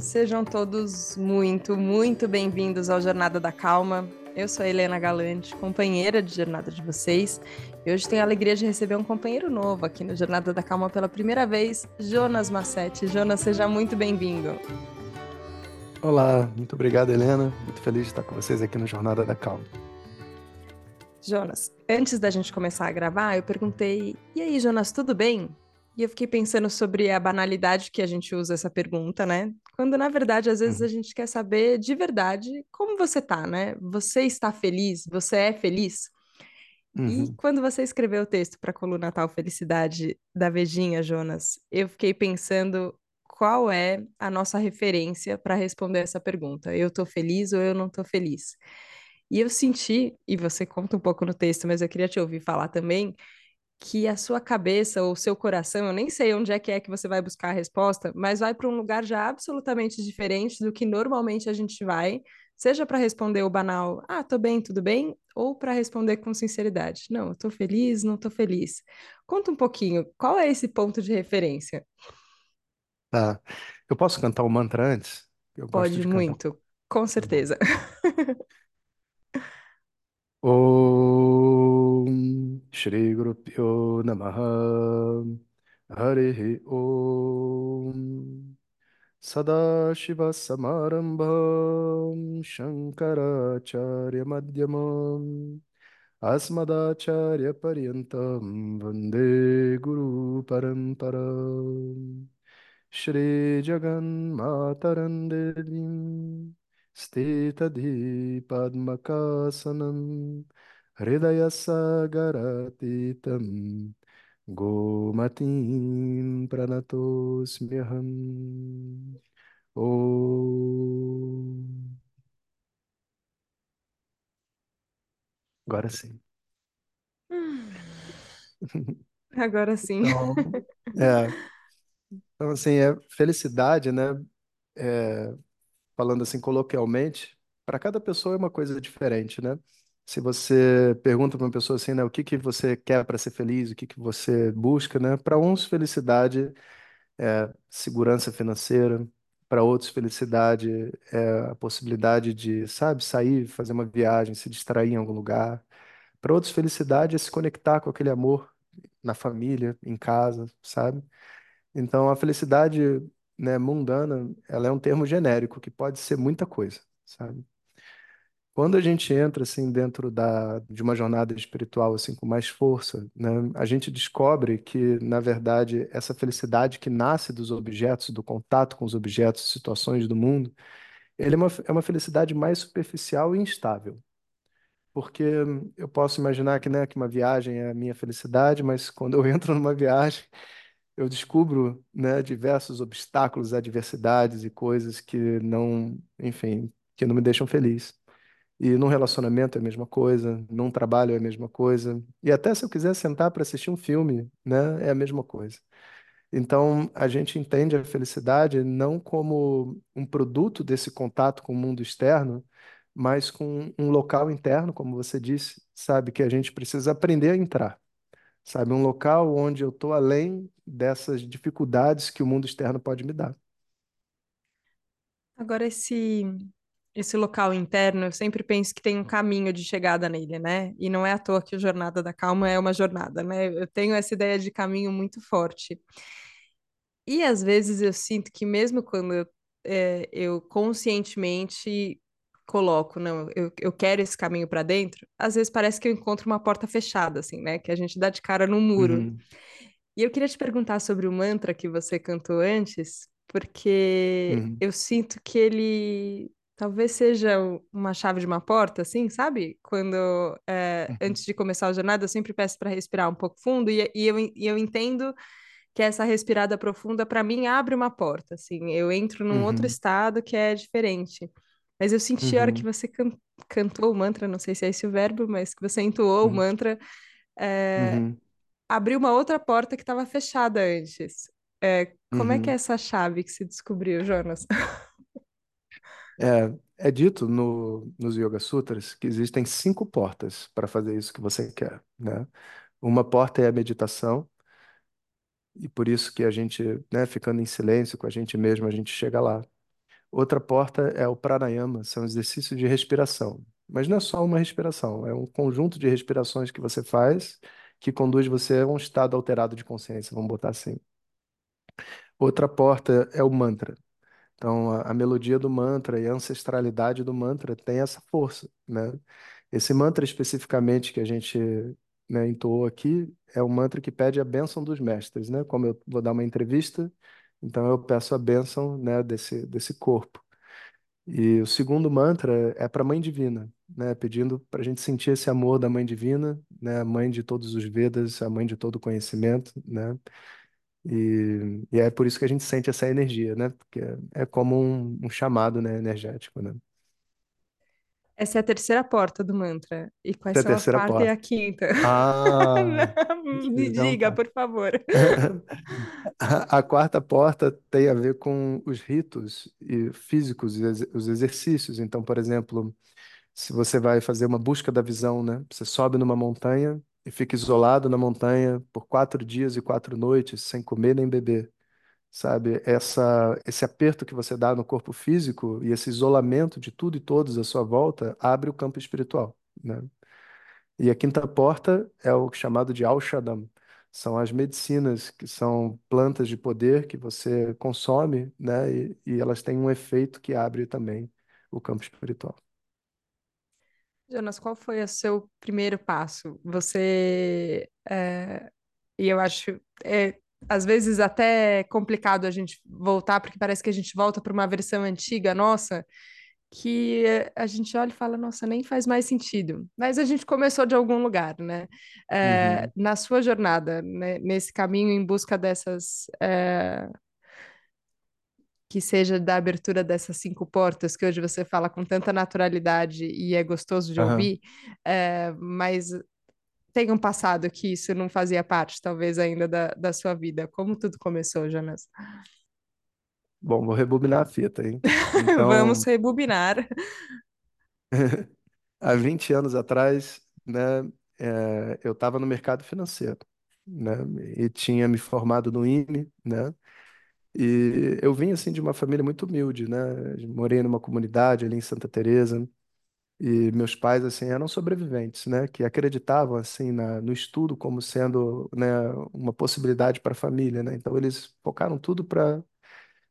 sejam todos muito, muito bem-vindos ao Jornada da Calma. Eu sou a Helena Galante, companheira de jornada de vocês, e hoje tenho a alegria de receber um companheiro novo aqui no Jornada da Calma pela primeira vez, Jonas Massetti. Jonas, seja muito bem-vindo. Olá, muito obrigado, Helena. Muito feliz de estar com vocês aqui no Jornada da Calma. Jonas, antes da gente começar a gravar, eu perguntei: e aí, Jonas, tudo bem? E eu fiquei pensando sobre a banalidade que a gente usa essa pergunta, né? Quando na verdade, às vezes, a Uhum. gente quer saber de verdade como você tá, né? Você está feliz? Você é feliz? E Uhum. quando você escreveu o texto para a coluna Tal Felicidade da Vejinha, Jonas, eu fiquei pensando qual é a nossa referência para responder essa pergunta. Eu tô feliz ou eu não tô feliz? E eu senti, e você conta um pouco no texto, mas eu queria te ouvir falar também, que a sua cabeça ou seu coração, eu nem sei onde é que é que você vai buscar a resposta, mas vai para um lugar já absolutamente diferente do que normalmente a gente vai, seja para responder o banal, ah, tô bem, tudo bem, ou para responder com sinceridade, não, eu tô feliz, não tô feliz. Conta um pouquinho, qual é esse ponto de referência? Tá. Eu posso cantar o mantra antes? Eu Pode de cantar. muito, com Tá certeza. ॐ श्रीगुरुभ्यो नमः हरिः ॐ सदाशिवसमारम्भां शङ्कराचार्यमध्यमाम् अस्मदाचार्यपर्यन्तं वन्दे गुरुपरम्परा श्रीजगन्मातरं देवीम् Padmakasanam Hridaya Sagaratitam Gomatim Pranatosmyaham Om Agora sim. Agora sim. Então, é, então assim, é felicidade, né? É, falando assim coloquialmente, para cada pessoa é uma coisa diferente, né? Se você pergunta para uma pessoa assim, né, o que que você quer para ser feliz, o que que você busca, né? Para uns, felicidade é segurança financeira, para outros, felicidade é a possibilidade de, sabe, sair, fazer uma viagem, se distrair em algum lugar. Para outros, felicidade é se conectar com aquele amor na família, em casa, sabe? Então, a felicidade, né, mundana, ela é um termo genérico que pode ser muita coisa, sabe? Quando a gente entra assim dentro da, de uma jornada espiritual assim com mais força, né, a gente descobre que, na verdade, essa felicidade que nasce dos objetos, do contato com os objetos, situações do mundo, ele é uma, é uma felicidade mais superficial e instável. Porque eu posso imaginar que, né, que uma viagem é a minha felicidade, mas quando eu entro numa viagem eu descubro, né, diversos obstáculos, adversidades e coisas que não, enfim, que não me deixam feliz. E num relacionamento é a mesma coisa, num trabalho é a mesma coisa, e até se eu quiser sentar para assistir um filme, né, é a mesma coisa. Então, a gente entende a felicidade não como um produto desse contato com o mundo externo, mas com um local interno, como você disse, sabe, que a gente precisa aprender a entrar sabe? Um local onde eu estou além dessas dificuldades que o mundo externo pode me dar. Agora, esse, esse local interno, eu sempre penso que tem um caminho de chegada nele, né? E não é à toa que o Jornada da Calma é uma jornada, né? Eu tenho essa ideia de caminho muito forte. E às vezes eu sinto que mesmo quando eu, é, eu conscientemente coloco, não, eu, eu quero esse caminho para dentro, às vezes parece que eu encontro uma porta fechada, assim, né? Que a gente dá de cara no muro. Uhum, E eu queria te perguntar sobre o mantra que você cantou antes, porque uhum, eu sinto que ele talvez seja uma chave de uma porta, assim, sabe? Quando, é, uhum, antes de começar a jornada, eu sempre peço para respirar um pouco fundo, e, e eu, e eu entendo que essa respirada profunda, para mim, abre uma porta, assim, eu entro num outro uhum, estado que é diferente. Mas eu senti a hora que uhum, você can- cantou o mantra, não sei se é esse o verbo, mas que você entoou o uhum, mantra, é, uhum, abriu uma outra porta que estava fechada antes. É, como é que é uhum. essa chave que se descobriu, Jonas? É, é dito no, nos Yoga Sutras que existem cinco portas para fazer isso que você quer, né? Uma porta é a meditação, e por isso que a gente, né, ficando em silêncio com a gente mesmo, a gente chega lá. Outra porta é o pranayama, são exercícios de respiração. Mas não é só uma respiração, é um conjunto de respirações que você faz que conduz você a um estado alterado de consciência, vamos botar assim. Outra porta é o mantra. Então, a, a melodia do mantra e a ancestralidade do mantra tem essa força, né? Esse mantra especificamente que a gente, né, entoou aqui é um mantra que pede a bênção dos mestres, né? Como eu vou dar uma entrevista, então eu peço a bênção, né, desse, desse corpo. E o segundo mantra é para a Mãe Divina, né? Pedindo para a gente sentir esse amor da Mãe Divina, né? A mãe de todos os Vedas, a mãe de todo o conhecimento, né? E, e é por isso que a gente sente essa energia, né? Porque é como um, um chamado, né, energético, né? Essa é a terceira porta do mantra. E quais Essa é a são terceira quarta e porta. a quinta? Ah, Não, me então diga, tá. por favor. A, a quarta porta tem a ver com os ritos e físicos, e os exercícios. Então, por exemplo, se você vai fazer uma busca da visão, né? Você sobe numa montanha e fica isolado na montanha por quatro dias e quatro noites, sem comer nem beber. Sabe? Essa, esse aperto que você dá no corpo físico e esse isolamento de tudo e todos à sua volta abre o campo espiritual, né? E a quinta porta é o chamado de Aushadam. São as medicinas, que são plantas de poder que você consome, né? E, e elas têm um efeito que abre também o campo espiritual. Jonas, qual foi o seu primeiro passo? Você, é, e eu acho, é, às vezes até complicado a gente voltar, porque parece que a gente volta para uma versão antiga nossa, que a gente olha e fala, nossa, nem faz mais sentido. Mas a gente começou de algum lugar, né? É, Uhum. na sua jornada, né, nesse caminho em busca dessas, é, que seja da abertura dessas cinco portas, que hoje você fala com tanta naturalidade e é gostoso de Aham. ouvir, é, mas tem um passado que isso não fazia parte, talvez, ainda da, da sua vida. Como tudo começou, Jonas? Bom, vou rebobinar a fita, hein? Vamos Então, rebobinar. há 20 anos atrás, né, eh, eu estava no mercado financeiro, né, e tinha me formado no IME, né, e eu vim, assim, de uma família muito humilde, né, morei numa comunidade ali em Santa Teresa, e meus pais, assim, eram sobreviventes, né, que acreditavam, assim, na, no estudo como sendo, né, uma possibilidade para a família, né, então eles focaram tudo para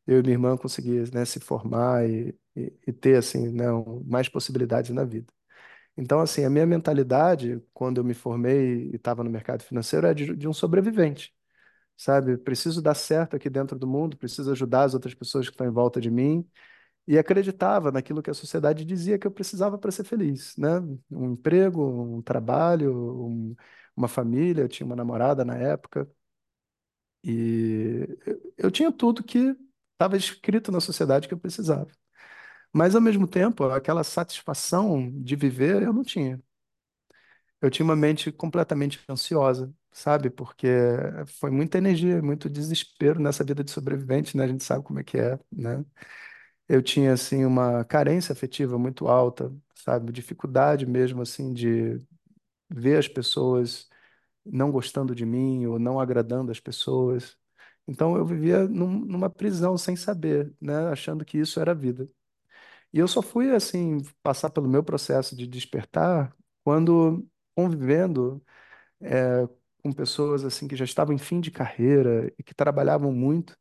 eu e minha irmã conseguir, né, se formar e, e, e ter, assim, né, mais possibilidades na vida. Então, assim, a minha mentalidade, quando eu me formei e estava no mercado financeiro, é de, de um sobrevivente, sabe? Preciso dar certo aqui dentro do mundo, preciso ajudar as outras pessoas que estão em volta de mim. E acreditava naquilo que a sociedade dizia que eu precisava para ser feliz, né? Um emprego, um trabalho, um- uma família. Eu tinha uma namorada na época. E eu, tinha tudo que estava escrito na sociedade que eu precisava. Mas, ao mesmo tempo, aquela satisfação de viver eu não tinha. Eu tinha uma mente completamente ansiosa, sabe? Porque foi muita energia, muito desespero nessa vida de sobrevivente, né? A gente sabe como é que é, né? Eu tinha, assim, uma carência afetiva muito alta, sabe? Dificuldade mesmo, assim, de ver as pessoas não gostando de mim ou não agradando as pessoas. Então, eu vivia num- numa prisão sem saber, né? Achando que isso era vida. E eu só fui, assim, passar pelo meu processo de despertar quando convivendo é, com pessoas assim que já estavam em fim de carreira e que trabalhavam muito,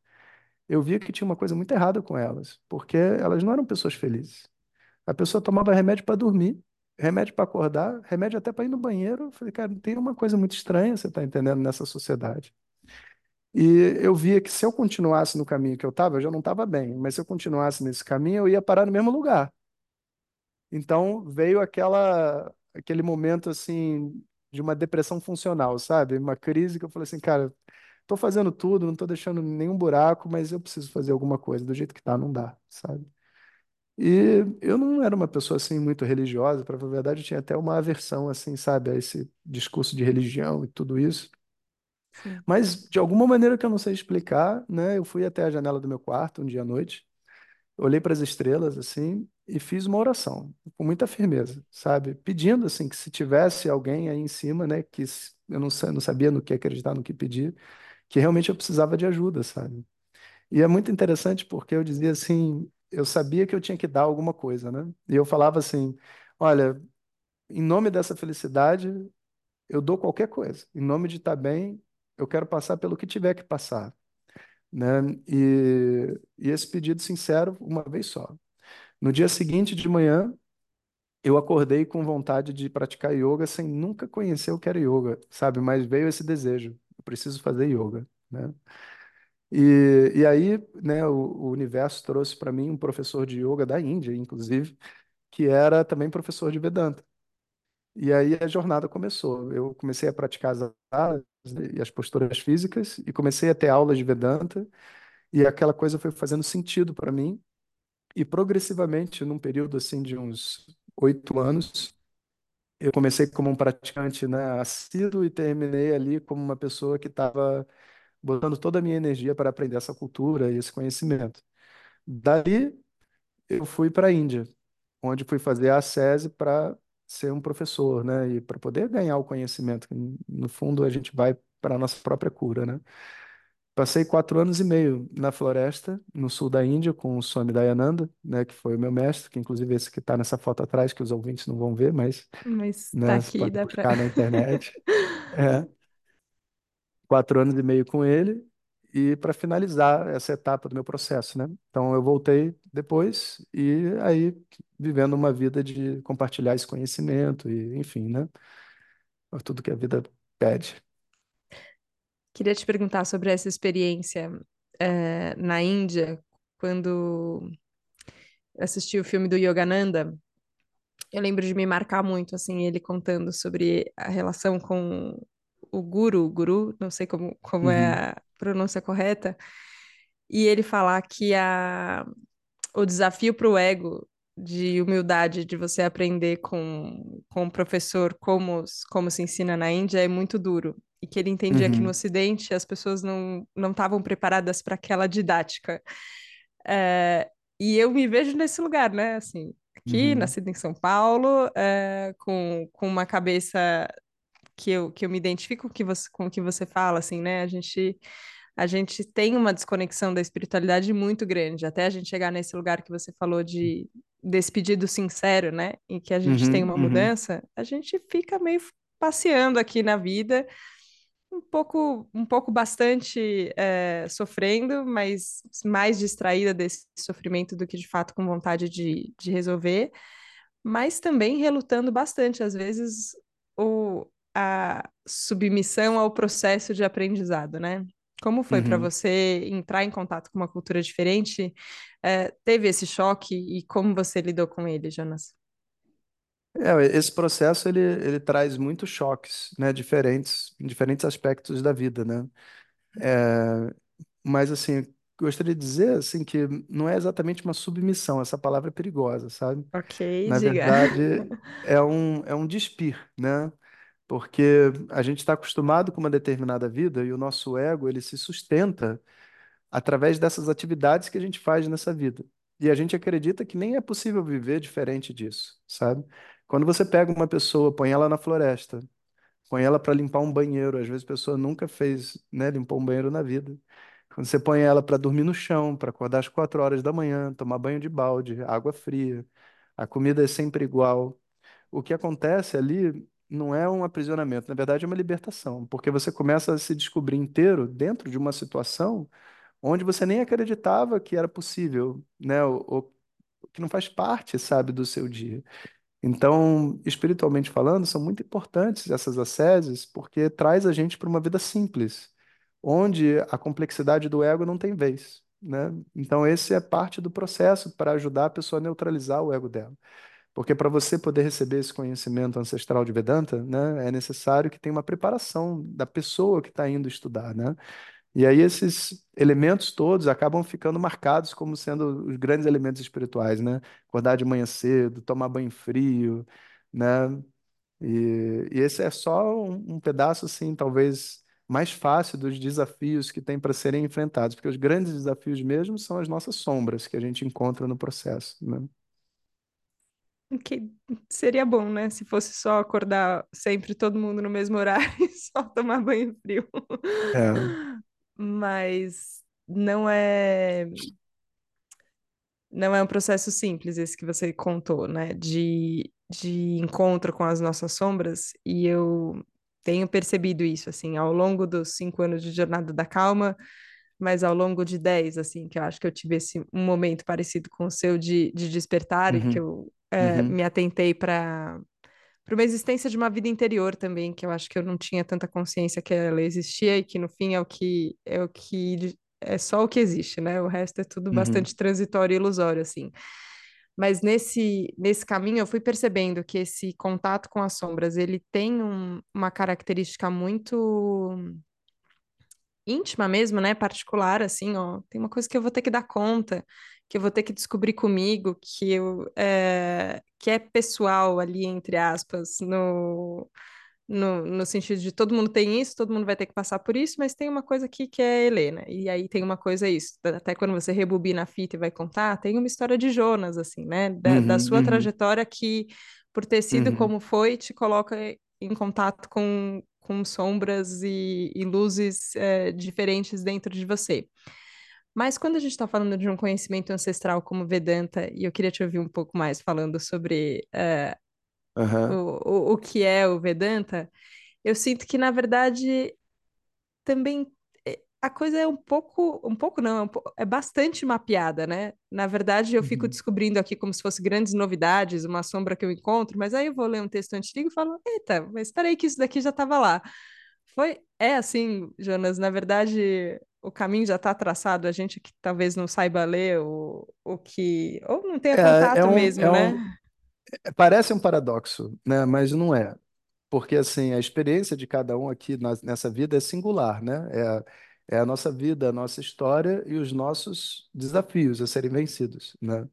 eu via que tinha uma coisa muito errada com elas, porque elas não eram pessoas felizes. A pessoa tomava remédio para dormir, remédio para acordar, remédio até para ir no banheiro. Eu falei, cara, tem uma coisa muito estranha, você está entendendo, nessa sociedade. E eu via que se eu continuasse no caminho que eu estava, eu já não estava bem, mas se eu continuasse nesse caminho, eu ia parar no mesmo lugar. Então veio aquela aquele momento assim de uma depressão funcional, sabe? Uma crise que eu falei assim, cara, tô fazendo tudo, não tô deixando nenhum buraco, mas eu preciso fazer alguma coisa, do jeito que tá, não dá, sabe? E eu não era uma pessoa assim muito religiosa, para falar a verdade, eu tinha até uma aversão assim, sabe, a esse discurso de religião e tudo isso. Sim. Mas de alguma maneira que eu não sei explicar, né, eu fui até a janela do meu quarto um dia à noite olhei para as estrelas assim e fiz uma oração com muita firmeza, sabe? Pedindo assim que se tivesse alguém aí em cima, né, que eu não sabia no que acreditar, no que pedir, que realmente eu precisava de ajuda, sabe? E é muito interessante porque eu dizia assim, eu sabia que eu tinha que dar alguma coisa, né? E eu falava assim: olha, em nome dessa felicidade, eu dou qualquer coisa. Em nome de estar bem, eu quero passar pelo que tiver que passar, né? E, e esse pedido sincero, uma vez só. No dia seguinte de manhã, eu acordei com vontade de praticar yoga sem nunca conhecer o que era yoga, sabe? Mas veio esse desejo, preciso fazer yoga, né? E, e aí, né, o, o universo trouxe para mim um professor de yoga da Índia, inclusive, que era também professor de Vedanta. E aí a jornada começou. Eu comecei a praticar as asanas e as posturas físicas e comecei a ter aulas de Vedanta e aquela coisa foi fazendo sentido para mim. E progressivamente, num período assim de uns oito anos, eu comecei como um praticante, né, assíduo e terminei ali como uma pessoa que estava botando toda a minha energia para aprender essa cultura e esse conhecimento. Dali, eu fui para a Índia, onde fui fazer a SESI para ser um professor, né, e para poder ganhar o conhecimento. No fundo, a gente vai para a nossa própria cura, né? Passei quatro anos e meio na floresta, no sul da Índia, com o Swami Dayananda, né, que foi o meu mestre, que inclusive esse que está nessa foto atrás, que os ouvintes não vão ver, mas Mas tá né, aqui, pode dá pra. buscar na internet. É, quatro anos e meio com ele, e para finalizar essa etapa do meu processo, né? Então eu voltei depois e aí vivendo uma vida de compartilhar esse conhecimento e, enfim, né? Tudo que a vida pede. Queria te perguntar sobre essa experiência eh, na Índia, quando assisti o filme do Yogananda. Eu lembro de me marcar muito, assim, ele contando sobre a relação com o guru, guru, não sei como, como Uhum, é a pronúncia correta, e ele falar que a, o desafio para o ego de humildade, de você aprender com, com o professor como, como se ensina na Índia, é muito duro. E que ele entendia que no uhum, Ocidente as pessoas não não estavam preparadas para aquela didática. É, e eu me vejo nesse lugar, né? Assim, aqui, uhum, nascida em São Paulo, é, com, com uma cabeça que eu, que eu me identifico com o que você, com o que você fala, assim, né? A gente, a gente tem uma desconexão da espiritualidade muito grande, até a gente chegar nesse lugar que você falou de desse pedido sincero, né? Em que a gente tem uhum, uma uhum, mudança, a gente fica meio passeando aqui na vida um pouco, um pouco bastante é, sofrendo, mas mais distraída desse sofrimento do que de fato com vontade de, de resolver, mas também relutando bastante, às vezes, o, a submissão ao processo de aprendizado, né? Como foi para uhum. você entrar em contato com uma cultura diferente? É, teve esse choque e como você lidou com ele, Jonas? É, esse processo ele, ele traz muitos choques, né, diferentes, em diferentes aspectos da vida, né? É, mas assim, gostaria de dizer assim que não é exatamente uma submissão, essa palavra é perigosa, sabe? Ok, Na diga. verdade, é um, é um despir, né? Porque a gente está acostumado com uma determinada vida e o nosso ego ele se sustenta através dessas atividades que a gente faz nessa vida. E a gente acredita que nem é possível viver diferente disso, sabe? Quando você pega uma pessoa, põe ela na floresta, põe ela para limpar um banheiro, às vezes a pessoa nunca fez, né, limpou um banheiro na vida. Quando você põe ela para dormir no chão, para acordar às quatro horas da manhã, tomar banho de balde, água fria, a comida é sempre igual. O que acontece ali não é um aprisionamento, na verdade é uma libertação, porque você começa a se descobrir inteiro dentro de uma situação onde você nem acreditava que era possível, né? Que não faz parte, sabe, do seu dia. Então, espiritualmente falando, são muito importantes essas asceses, porque traz a gente para uma vida simples, onde a complexidade do ego não tem vez, né? Então, esse é parte do processo para ajudar a pessoa a neutralizar o ego dela. Porque para você poder receber esse conhecimento ancestral de Vedanta, né, é necessário que tenha uma preparação da pessoa que está indo estudar, né? E aí esses elementos todos acabam ficando marcados como sendo os grandes elementos espirituais, né? Acordar de manhã cedo, tomar banho frio, né? E, e esse é só um, um pedaço, assim, talvez mais fácil dos desafios que tem para serem enfrentados, porque os grandes desafios mesmo são as nossas sombras que a gente encontra no processo, né? Que seria bom, né? Se fosse só acordar sempre todo mundo no mesmo horário e só tomar banho frio. É. Mas não é não é um processo simples esse que você contou, né? De, de encontro com as nossas sombras, e eu tenho percebido isso, assim, ao longo dos cinco anos de Jornada da Calma, mas ao longo de dez, assim, que eu acho que eu tive esse um momento parecido com o seu de, de despertar, e que Uhum, eu é, uhum, me atentei para para uma existência de uma vida interior também, que eu acho que eu não tinha tanta consciência que ela existia e que no fim é o que é o que é só o que existe, né? O resto é tudo uhum, bastante transitório e ilusório, assim. Mas nesse, nesse caminho eu fui percebendo que esse contato com as sombras, ele tem um- uma característica muito íntima mesmo, né? Particular, assim, ó. Tem uma coisa que eu vou ter que dar conta, que eu vou ter que descobrir comigo, que eu, é, que é pessoal ali, entre aspas, no, no, no sentido de todo mundo tem isso, todo mundo vai ter que passar por isso, mas tem uma coisa aqui que é Helena, e aí tem uma coisa isso, até quando você rebobina a fita e vai contar, tem uma história de Jonas, assim, né, da, da uhum, sua uhum, trajetória que, por ter sido uhum, como foi, te coloca em contato com, com sombras e, e luzes é, diferentes dentro de você. Mas quando a gente está falando de um conhecimento ancestral como Vedanta, e eu queria te ouvir um pouco mais falando sobre é, aham, o, o, o que é o Vedanta, eu sinto que, na verdade, também é, a coisa é um pouco, um pouco não, é, um po- é bastante mapeada, né? Na verdade, eu fico uhum. descobrindo aqui como se fosse grandes novidades, uma sombra que eu encontro, mas aí eu vou ler um texto antigo e falo, eita, mas espera aí que isso daqui já estava lá. Foi, é assim, Jonas, na verdade, o caminho já está traçado, a gente que talvez não saiba ler o, o que, ou não tenha É, é contato um, mesmo, é né? um, é- parece um paradoxo, né? Mas não é. Porque, assim, a experiência de cada um aqui na- nessa vida é singular, né? É, a- é a nossa vida, a nossa história e os nossos desafios a serem vencidos, né?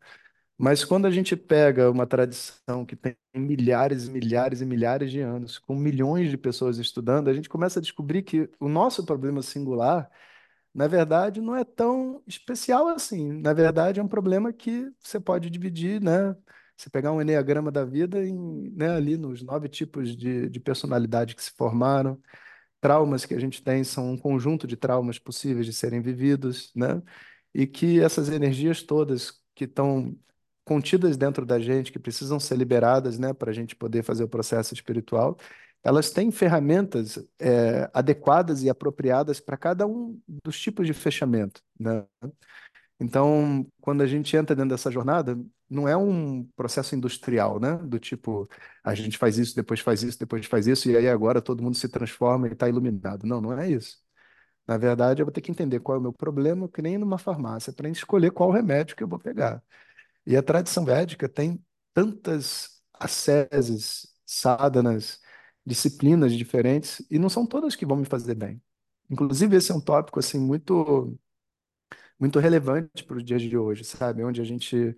Mas quando a gente pega uma tradição que tem milhares e milhares e milhares de anos, com milhões de pessoas estudando, a gente começa a descobrir que o nosso problema singular, na verdade, não é tão especial assim. Na verdade, é um problema que você pode dividir, né? Você pegar um enneagrama da vida em, né, ali nos nove tipos de, de personalidade que se formaram, traumas que a gente tem são um conjunto de traumas possíveis de serem vividos, né? E que essas energias todas que estão contidas dentro da gente, que precisam ser liberadas, né, para a gente poder fazer o processo espiritual, elas têm ferramentas é, adequadas e apropriadas para cada um dos tipos de fechamento, né? Então, quando a gente entra dentro dessa jornada, não é um processo industrial, né? Do tipo, a gente faz isso, depois faz isso, depois faz isso, e aí agora todo mundo se transforma e está iluminado. Não, não é isso. Na verdade, eu vou ter que entender qual é o meu problema, que nem numa farmácia, para escolher qual remédio que eu vou pegar. E a tradição védica tem tantas asceses, sadhanas, disciplinas diferentes, e não são todas que vão me fazer bem. Inclusive, esse é um tópico assim muito muito relevante para os dias de hoje, sabe? Onde a gente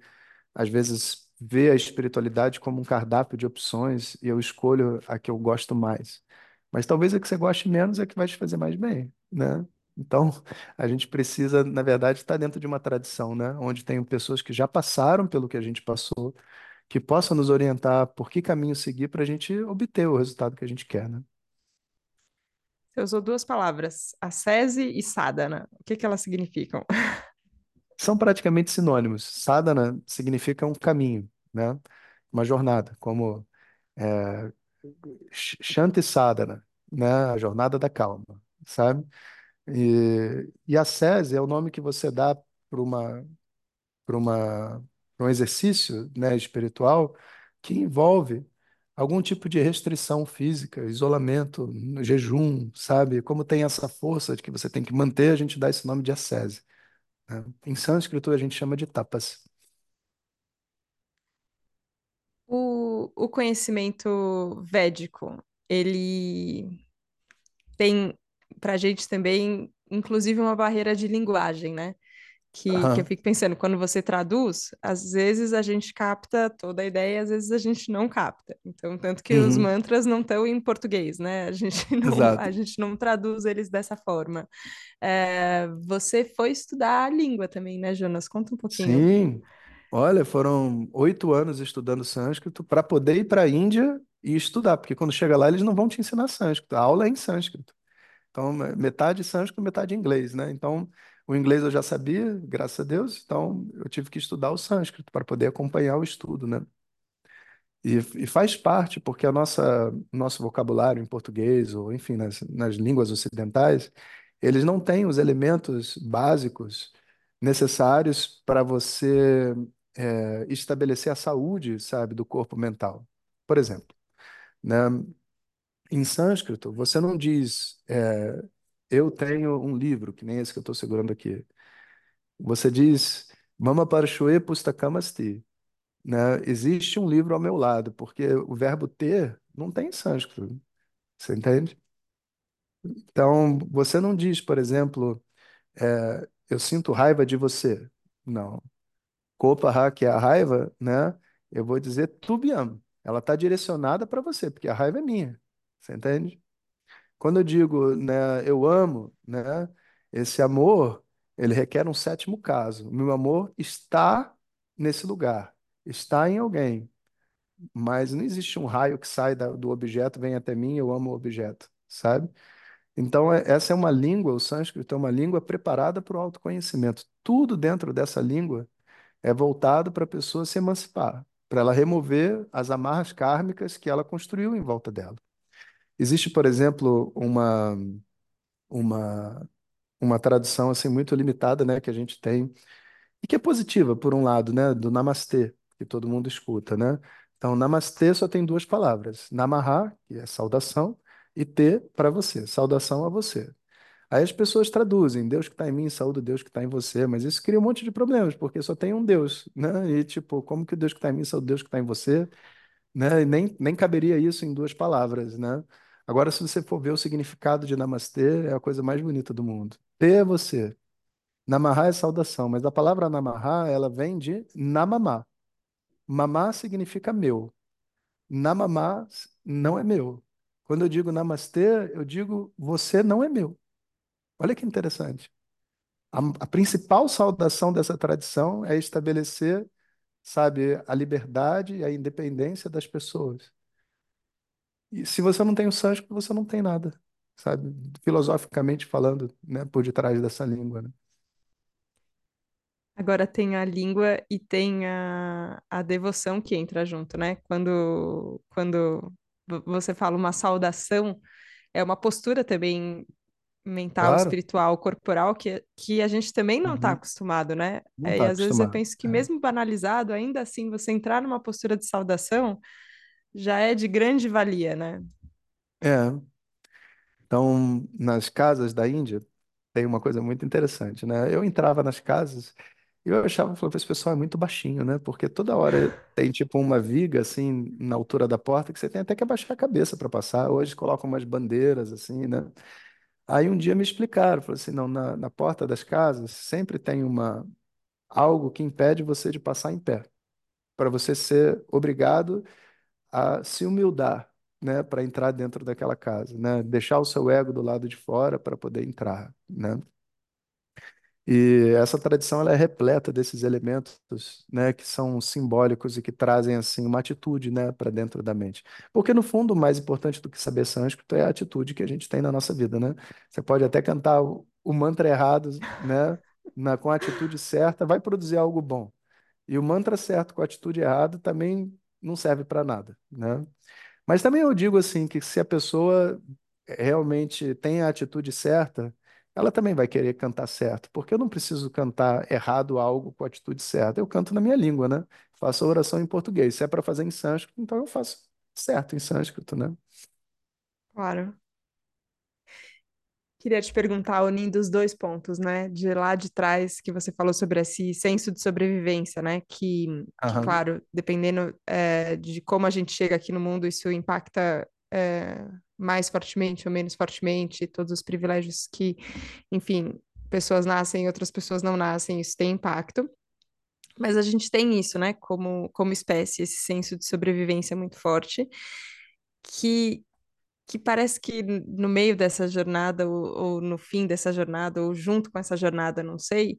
às vezes vê a espiritualidade como um cardápio de opções e eu escolho a que eu gosto mais. Mas talvez a que você goste menos é a que vai te fazer mais bem, né? Então, a gente precisa, na verdade, estar dentro de uma tradição, né? Onde tem pessoas que já passaram pelo que a gente passou, que possam nos orientar por que caminho seguir para a gente obter o resultado que a gente quer, né? Você usou duas palavras, ascese e sadhana. O que que elas significam? São praticamente sinônimos. Sadhana significa um caminho, né? Uma jornada, como é, Sh- Shanti Sadhana, né? A jornada da calma, sabe? E, e a SESI é o nome que você dá para uma, para uma, para um exercício, né, espiritual que envolve algum tipo de restrição física, isolamento, jejum, sabe? Como tem essa força de que você tem que manter, a gente dá esse nome de ascese, né? Em sânscrito a gente chama de tapas. O, o conhecimento védico, ele tem para a gente também, inclusive, uma barreira de linguagem, né? Que, que eu fico pensando, quando você traduz, às vezes a gente capta toda a ideia, às vezes a gente não capta. Então, tanto que os Uhum. mantras não estão em português, né? A gente não, a gente não traduz eles dessa forma. É, você foi estudar a língua também, né, Jonas? Conta um pouquinho. Sim. Olha, foram oito anos estudando sânscrito para poder ir para a Índia e estudar, porque quando chega lá eles não vão te ensinar sânscrito, a aula é em sânscrito. Então, me- metade sânscrito, metade inglês, né? Então, O inglês eu já sabia, graças a Deus, então eu tive que estudar o sânscrito para poder acompanhar o estudo, né? E, e faz parte, porque a nossa nosso vocabulário em português, ou enfim, nas, nas línguas ocidentais, eles não têm os elementos básicos necessários para você é, estabelecer a saúde, sabe, do corpo mental. Por exemplo, né? Em sânscrito, você não diz, é, eu tenho um livro, que nem esse que eu estou segurando aqui. Você diz, Mama Parshue Pustakamasti. Né? Existe um livro ao meu lado, porque o verbo ter não tem em sânscrito. Você entende? Então, você não diz, por exemplo, é, eu sinto raiva de você. Não. Kopaha, que é a raiva, né? Eu vou dizer tubiam. Ela está direcionada para você, porque a raiva é minha. Você entende? Quando eu digo, né, eu amo, né, esse amor, ele requer um sétimo caso. O meu amor está nesse lugar, está em alguém, mas não existe um raio que sai da- do objeto, vem até mim, eu amo o objeto, sabe? Então, é- essa é uma língua, o sânscrito é uma língua preparada para o autoconhecimento. Tudo dentro dessa língua é voltado para a pessoa se emancipar, para ela remover as amarras kármicas que ela construiu em volta dela. Existe, por exemplo, uma, uma, uma tradução assim muito limitada, né, que a gente tem e que é positiva, por um lado, né, do namastê, que todo mundo escuta, né? Então, namastê só tem duas palavras: namaha, que é saudação, e te para você, saudação a você. Aí as pessoas traduzem, Deus que está em mim, saúde Deus que está em você, mas isso cria um monte de problemas, porque só tem um Deus, né? E tipo, como que o Deus que está em mim, saúde Deus que está em você? né? E nem, nem caberia isso em duas palavras, né? Agora, se você for ver o significado de namastê, é a coisa mais bonita do mundo. T é você. Namaha é saudação, mas a palavra namaha, ela vem de namamá. Mamá significa meu. Namamá não é meu. Quando eu digo namastê, eu digo você não é meu. Olha que interessante. A, a principal saudação dessa tradição é estabelecer, sabe, a liberdade e a independência das pessoas. E se você não tem o sânscrito, você não tem nada, sabe? Filosoficamente falando, né, por detrás dessa língua, né? Agora tem a língua e tem a, a devoção que entra junto, né? Quando, quando vo- você fala uma saudação, é uma postura também mental, Claro, espiritual, corporal, que, que a gente também não está uhum, acostumado, né? É, e está às vezes eu penso que mesmo banalizado, ainda assim, você entrar numa postura de saudação já é de grande valia, né? É. Então, nas casas da Índia, tem uma coisa muito interessante, né? Eu entrava nas casas e eu achava, falava, esse pessoal é muito baixinho, né? Porque toda hora tem tipo uma viga assim na altura da porta que você tem até que abaixar a cabeça para passar. Hoje colocam umas bandeiras assim, né? Aí um dia me explicaram, falaram assim, não, na, na porta das casas sempre tem uma algo que impede você de passar em pé, para você ser obrigado a se humildar, né, para entrar dentro daquela casa, né, deixar o seu ego do lado de fora para poder entrar, né? E essa tradição ela é repleta desses elementos, né, que são simbólicos e que trazem assim uma atitude, né, para dentro da mente. Porque no fundo, o mais importante do que saber sânscrito é a atitude que a gente tem na nossa vida, né? Você pode até cantar o, mantra errado, né, na, com a atitude certa, vai produzir algo bom. E o mantra certo com a atitude errada também não serve para nada, né? Mas também eu digo assim que se a pessoa realmente tem a atitude certa, ela também vai querer cantar certo, porque eu não preciso cantar errado algo com a atitude certa. Eu canto na minha língua, né? Faço a oração em português. Se é para fazer em sânscrito, então eu faço certo em sânscrito, né? Claro. Queria te perguntar, unindo os dois pontos, né? De lá de trás, que você falou sobre esse senso de sobrevivência, né? Que, que claro, dependendo é, de como a gente chega aqui no mundo, isso impacta é, mais fortemente ou menos fortemente, todos os privilégios que, enfim, pessoas nascem, outras pessoas não nascem, isso tem impacto. Mas a gente tem isso, né? Como, como espécie, esse senso de sobrevivência muito forte, que que parece que no meio dessa jornada, ou, ou no fim dessa jornada, ou junto com essa jornada, não sei,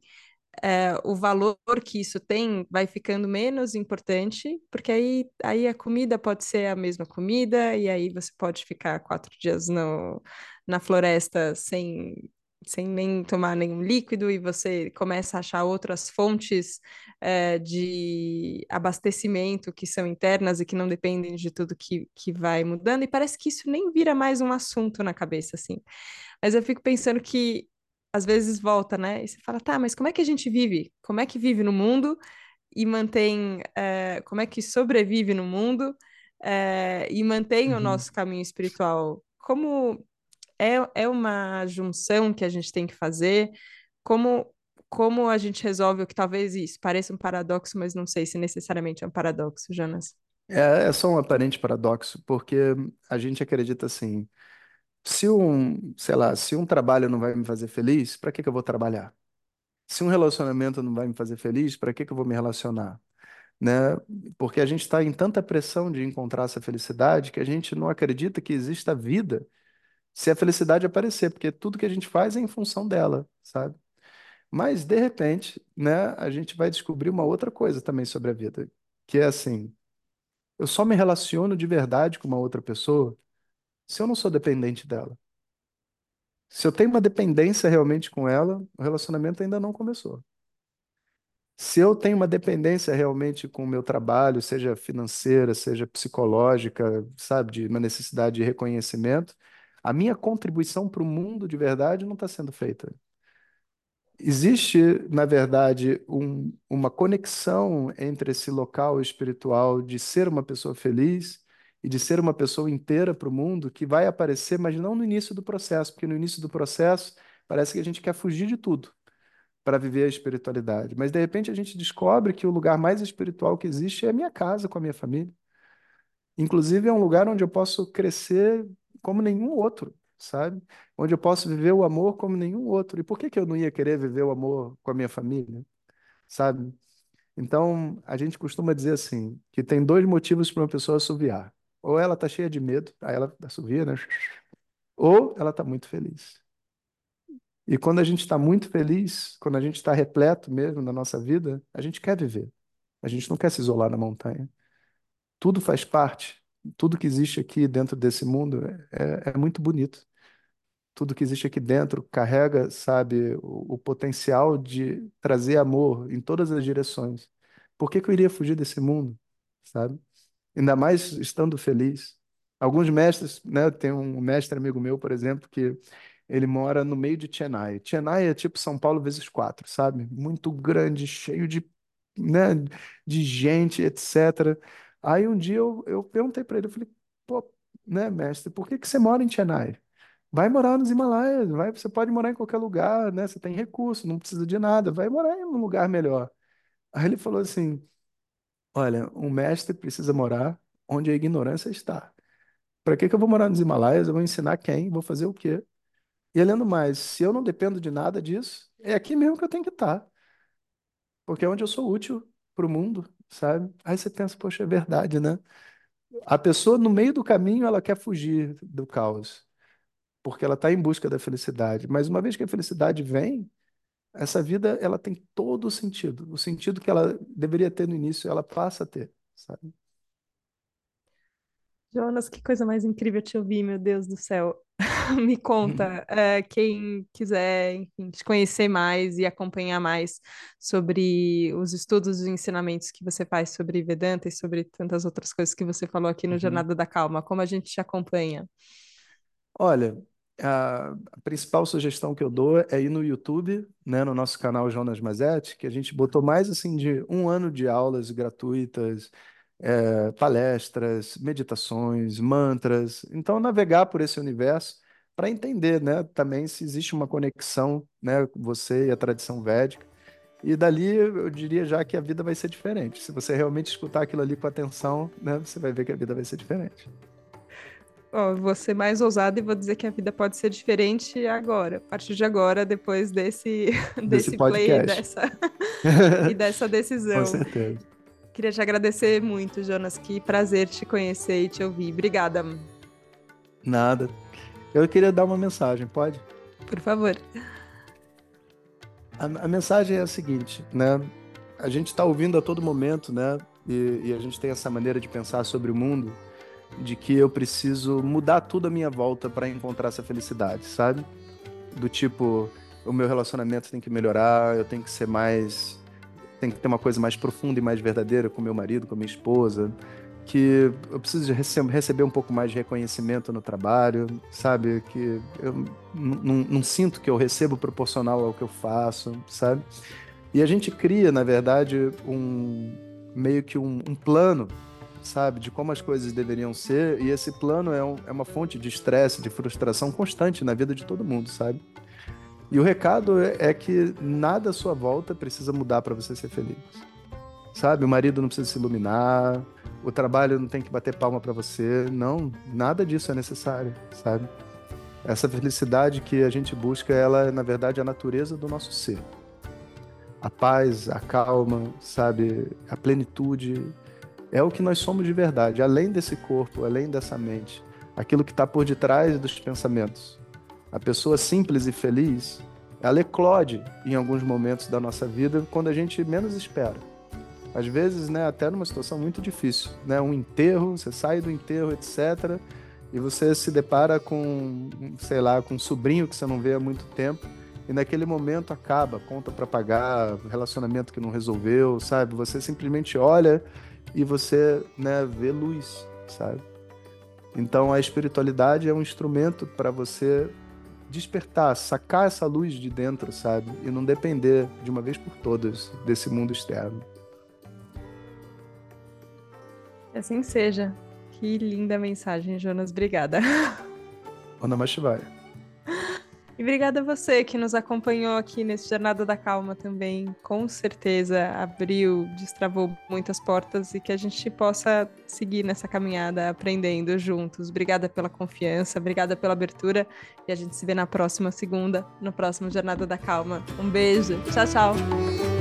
é, o valor que isso tem vai ficando menos importante, porque aí, aí a comida pode ser a mesma comida, e aí você pode ficar quatro dias no, na floresta sem sem nem tomar nenhum líquido e você começa a achar outras fontes é, de abastecimento que são internas e que não dependem de tudo que, que vai mudando, e parece que isso nem vira mais um assunto na cabeça, assim. Mas eu fico pensando que às vezes volta, né? E você fala, tá, mas como é que a gente vive? Como é que vive no mundo e mantém, é, como é que sobrevive no mundo é, e mantém uhum. o nosso caminho espiritual? Como é, é uma junção que a gente tem que fazer? Como, como a gente resolve o que talvez isso pareça um paradoxo, mas não sei se necessariamente é um paradoxo, Jonas? É, é só um aparente paradoxo, porque a gente acredita assim, se um, sei lá, se um trabalho não vai me fazer feliz, para que que eu vou trabalhar? Se um relacionamento não vai me fazer feliz, para que que eu vou me relacionar? Né? Porque a gente está em tanta pressão de encontrar essa felicidade que a gente não acredita que exista vida se a felicidade aparecer, porque tudo que a gente faz é em função dela, sabe? Mas, de repente, né, a gente vai descobrir uma outra coisa também sobre a vida, que é assim, eu só me relaciono de verdade com uma outra pessoa se eu não sou dependente dela. Se eu tenho uma dependência realmente com ela, o relacionamento ainda não começou. Se eu tenho uma dependência realmente com o meu trabalho, seja financeira, seja psicológica, sabe, de uma necessidade de reconhecimento, a minha contribuição para o mundo de verdade não está sendo feita. Existe, na verdade, um, uma conexão entre esse local espiritual de ser uma pessoa feliz e de ser uma pessoa inteira para o mundo que vai aparecer, mas não no início do processo, porque no início do processo parece que a gente quer fugir de tudo para viver a espiritualidade. Mas de repente a gente descobre que o lugar mais espiritual que existe é a minha casa com a minha família. Inclusive é um lugar onde eu posso crescer como nenhum outro, sabe? Onde eu posso viver o amor como nenhum outro. E por que que eu não ia querer viver o amor com a minha família, sabe? Então, a gente costuma dizer assim, que tem dois motivos para uma pessoa assoviar. Ou ela está cheia de medo, aí ela assovia, né? Ou ela está muito feliz. E quando a gente está muito feliz, quando a gente está repleto mesmo na nossa vida, a gente quer viver. A gente não quer se isolar na montanha. Tudo faz parte tudo que existe aqui dentro desse mundo é, é muito bonito. Tudo que existe aqui dentro carrega, sabe, o, o potencial de trazer amor em todas as direções. Por que que eu iria fugir desse mundo, sabe? Ainda mais estando feliz. Alguns mestres, né? Tem um mestre amigo meu, por exemplo, que ele mora no meio de Chennai. Chennai é tipo São Paulo vezes quatro, sabe? Muito grande, cheio de, né, de gente, etc. Aí um dia eu, eu perguntei para ele, eu falei, pô, né, mestre, por que que você mora em Chennai? Vai morar nos Himalaias, vai, você pode morar em qualquer lugar, né? Você tem recurso, não precisa de nada, vai morar em um lugar melhor. Aí ele falou assim: Olha, um mestre precisa morar onde a ignorância está. Para que que eu vou morar nos Himalaias? Eu vou ensinar quem? Vou fazer o quê? E além do mais, se eu não dependo de nada disso, é aqui mesmo que eu tenho que estar. Porque é onde eu sou útil para o mundo sabe? Aí você pensa, poxa, é verdade, né? A pessoa, no meio do caminho, ela quer fugir do caos, porque ela está em busca da felicidade. Mas uma vez que a felicidade vem, essa vida ela tem todo o sentido. O sentido que ela deveria ter no início, ela passa a ter, sabe? Jonas, que coisa mais incrível te ouvir, meu Deus do céu. Me conta, é, quem quiser, enfim, te conhecer mais e acompanhar mais sobre os estudos e ensinamentos que você faz sobre Vedanta e sobre tantas outras coisas que você falou aqui no uhum. Jornada da Calma, como a gente te acompanha? Olha, a, principal sugestão que eu dou é ir no YouTube, né, no nosso canal Jonas Mazetti, que a gente botou mais assim de um ano de aulas gratuitas, é, palestras, meditações, mantras. Então, navegar por esse universo para entender, né, também se existe uma conexão, né, você e a tradição védica. E dali eu diria já que a vida vai ser diferente. Se você realmente escutar aquilo ali com atenção, né, você vai ver que a vida vai ser diferente. Oh, vou ser mais ousada e vou dizer que a vida pode ser diferente agora, a partir de agora, depois desse, desse, desse play e dessa, e dessa decisão. Com certeza. Queria te agradecer muito, Jonas. Que prazer te conhecer e te ouvir. Obrigada. Nada. Eu queria dar uma mensagem, pode? Por favor. A, a mensagem é a seguinte, né? A gente está ouvindo a todo momento, né? E, e a gente tem essa maneira de pensar sobre o mundo, de que eu preciso mudar tudo à minha volta para encontrar essa felicidade, sabe? do tipo, o meu relacionamento tem que melhorar, eu tenho que ser mais. Tem que ter uma coisa mais profunda e mais verdadeira com meu marido, com minha esposa, que eu preciso de rece receber um pouco mais de reconhecimento no trabalho, sabe? Que eu não sinto que eu recebo proporcional ao que eu faço, sabe? E a gente cria, na verdade, um meio que um, um plano sabe, de como as coisas deveriam ser, e esse plano é, um, é uma fonte de estresse, de frustração constante na vida de todo mundo, sabe? E o recado é, é que nada à sua volta precisa mudar para você ser feliz. Sabe? O marido não precisa se iluminar, o trabalho não tem que bater palma para você. Não, nada disso é necessário, sabe? Essa felicidade que a gente busca, ela é, na verdade, a natureza do nosso ser. A paz, a calma, sabe? A plenitude é o que nós somos de verdade, além desse corpo, além dessa mente, aquilo que está por detrás dos pensamentos. A pessoa simples e feliz, ela eclode em alguns momentos da nossa vida quando a gente menos espera. Às vezes, né, até numa situação muito difícil, né, um enterro, você sai do enterro, etc, e você se depara com, sei lá, com um sobrinho que você não vê há muito tempo, e naquele momento acaba, conta para pagar, relacionamento que não resolveu, sabe? Você simplesmente olha e você né, vê luz, sabe? Então a espiritualidade é um instrumento para você despertar, sacar essa luz de dentro, sabe? E não depender de uma vez por todas desse mundo externo. Assim seja. Que linda mensagem, Jonas. Obrigada. Ona Shivaya. E obrigada a você que nos acompanhou aqui nesse Jornada da Calma também. Com certeza abriu, destravou muitas portas e que a gente possa seguir nessa caminhada aprendendo juntos. Obrigada pela confiança, obrigada pela abertura e a gente se vê na próxima segunda, no próximo Jornada da Calma. Um beijo. Tchau, tchau.